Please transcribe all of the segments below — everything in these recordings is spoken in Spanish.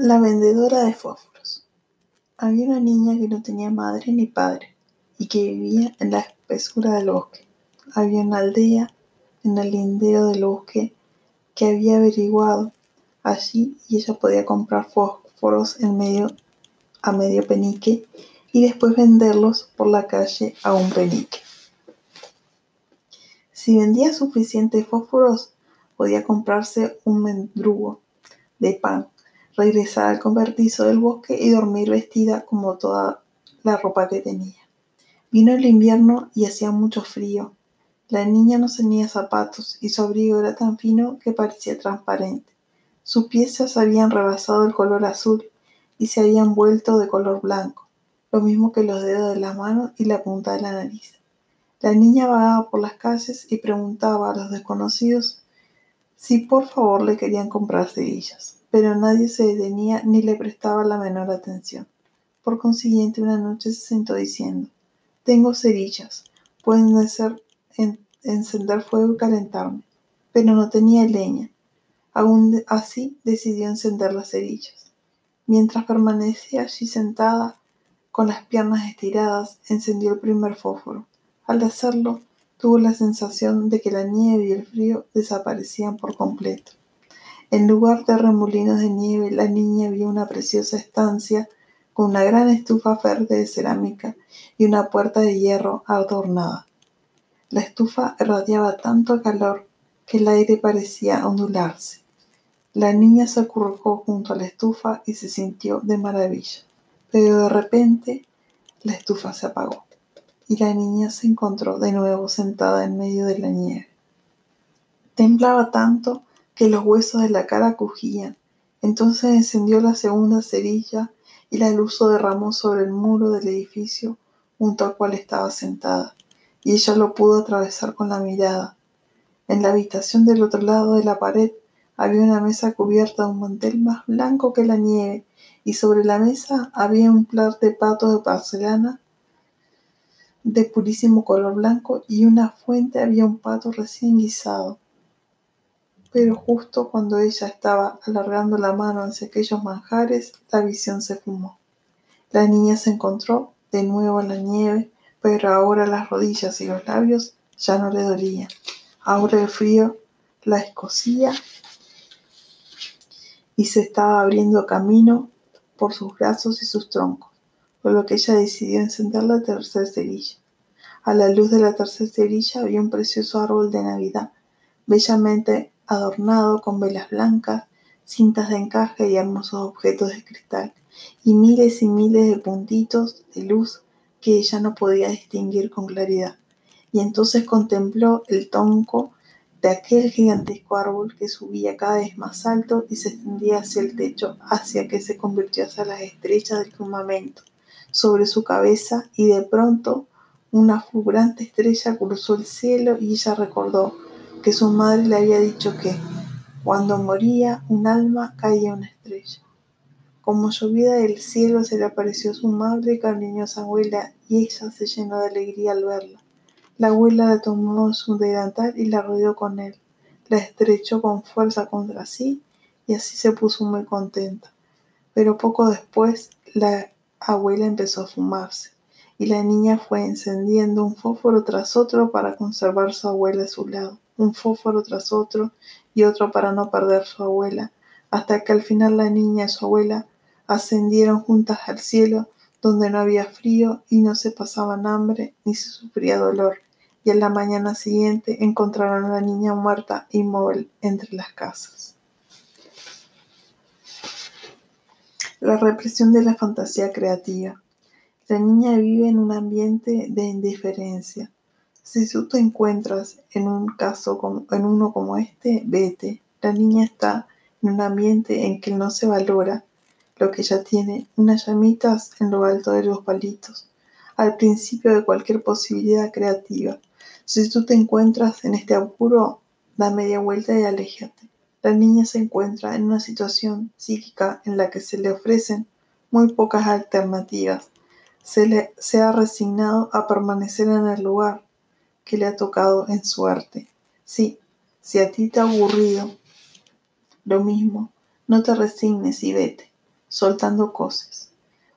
La vendedora de fósforos. Había una niña que no tenía madre ni padre y que vivía en la espesura del bosque. Había una aldea en el lindero del bosque que había averiguado allí y ella podía comprar fósforos a medio penique y después venderlos por la calle a un penique. Si vendía suficientes fósforos, podía comprarse un mendrugo de pan regresar al convertizo del bosque y dormir vestida como toda la ropa que tenía. Vino el invierno y hacía mucho frío. La niña no tenía zapatos y su abrigo era tan fino que parecía transparente. Sus pies se habían rebasado el color azul y se habían vuelto de color blanco, lo mismo que los dedos de la mano y la punta de la nariz. La niña vagaba por las calles y preguntaba a los desconocidos si por favor le querían comprar cerillas pero nadie se detenía ni le prestaba la menor atención. Por consiguiente, una noche se sentó diciendo, tengo cerillas, pueden hacer encender fuego y calentarme, pero no tenía leña. Aún así decidió encender las cerillas. Mientras permanecía allí sentada, con las piernas estiradas, encendió el primer fósforo. Al hacerlo, tuvo la sensación de que la nieve y el frío desaparecían por completo. En lugar de remolinos de nieve, la niña vio una preciosa estancia con una gran estufa verde de cerámica y una puerta de hierro adornada. La estufa irradiaba tanto calor que el aire parecía ondularse. La niña se acurrucó junto a la estufa y se sintió de maravilla. Pero de repente la estufa se apagó y la niña se encontró de nuevo sentada en medio de la nieve. Temblaba tanto que los huesos de la cara crujían. Entonces encendió la segunda cerilla y la luz se derramó sobre el muro del edificio junto al cual estaba sentada, y ella lo pudo atravesar con la mirada. En la habitación del otro lado de la pared había una mesa cubierta de un mantel más blanco que la nieve, y sobre la mesa había un plato de pato de porcelana de purísimo color blanco y una fuente había un pato recién guisado. Pero justo cuando ella estaba alargando la mano hacia aquellos manjares, la visión se fumó. La niña se encontró de nuevo en la nieve, pero ahora las rodillas y los labios ya no le dolían. Ahora el frío la escocía y se estaba abriendo camino por sus brazos y sus troncos, por lo que ella decidió encender la tercera cerilla. A la luz de la tercera cerilla había un precioso árbol de Navidad, bellamente adornado con velas blancas, cintas de encaje y hermosos objetos de cristal, y miles y miles de puntitos de luz que ella no podía distinguir con claridad. Y entonces contempló el tonco de aquel gigantesco árbol que subía cada vez más alto y se extendía hacia el techo, hacia que se convirtió hacia las estrellas del firmamento sobre su cabeza y de pronto una fulgurante estrella cruzó el cielo y ella recordó que su madre le había dicho que, cuando moría un alma, caía una estrella. Como llovida del cielo se le apareció su madre y cariñosa abuela, y ella se llenó de alegría al verla. La abuela la tomó su delantal y la rodeó con él. La estrechó con fuerza contra sí y así se puso muy contenta. Pero poco después la abuela empezó a fumarse y la niña fue encendiendo un fósforo tras otro para conservar su abuela a su lado un fósforo tras otro y otro para no perder su abuela, hasta que al final la niña y su abuela ascendieron juntas al cielo, donde no había frío y no se pasaban hambre ni se sufría dolor, y en la mañana siguiente encontraron a la niña muerta inmóvil entre las casas. La represión de la fantasía creativa. La niña vive en un ambiente de indiferencia, si tú te encuentras en un caso como, en uno como este, vete. La niña está en un ambiente en que no se valora lo que ella tiene, unas llamitas en lo alto de los palitos, al principio de cualquier posibilidad creativa. Si tú te encuentras en este apuro, da media vuelta y aléjate. La niña se encuentra en una situación psíquica en la que se le ofrecen muy pocas alternativas. Se, ha resignado a permanecer en el lugar que le ha tocado en suerte. Sí, si a ti te ha aburrido, lo mismo, no te resignes y vete. soltando cosas.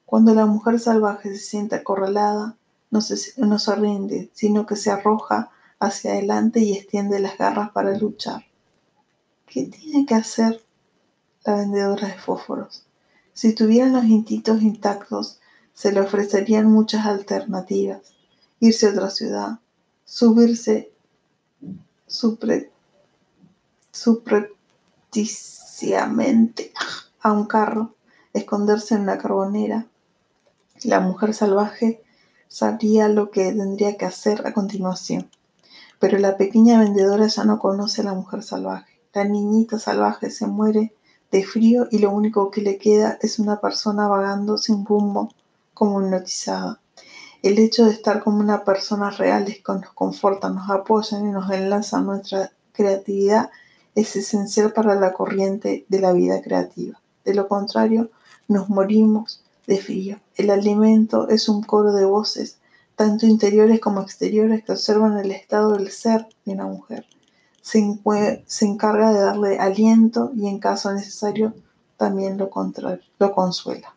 Cuando la mujer salvaje se siente acorralada, no se, no se rinde, sino que se arroja hacia adelante y extiende las garras para luchar. ¿Qué tiene que hacer la vendedora de fósforos? Si tuvieran los instintos intactos, se le ofrecerían muchas alternativas. Irse a otra ciudad, subirse supre, a un carro, esconderse en una carbonera. La mujer salvaje sabría lo que tendría que hacer a continuación. Pero la pequeña vendedora ya no conoce a la mujer salvaje. La niñita salvaje se muere de frío y lo único que le queda es una persona vagando sin rumbo como hipnotizada. El hecho de estar como una persona real es que nos confortan, nos apoyan y nos enlazan nuestra creatividad es esencial para la corriente de la vida creativa. De lo contrario, nos morimos de frío. El alimento es un coro de voces, tanto interiores como exteriores, que observan el estado del ser de una mujer. Se, encarga de darle aliento y en caso necesario también lo, lo consuela.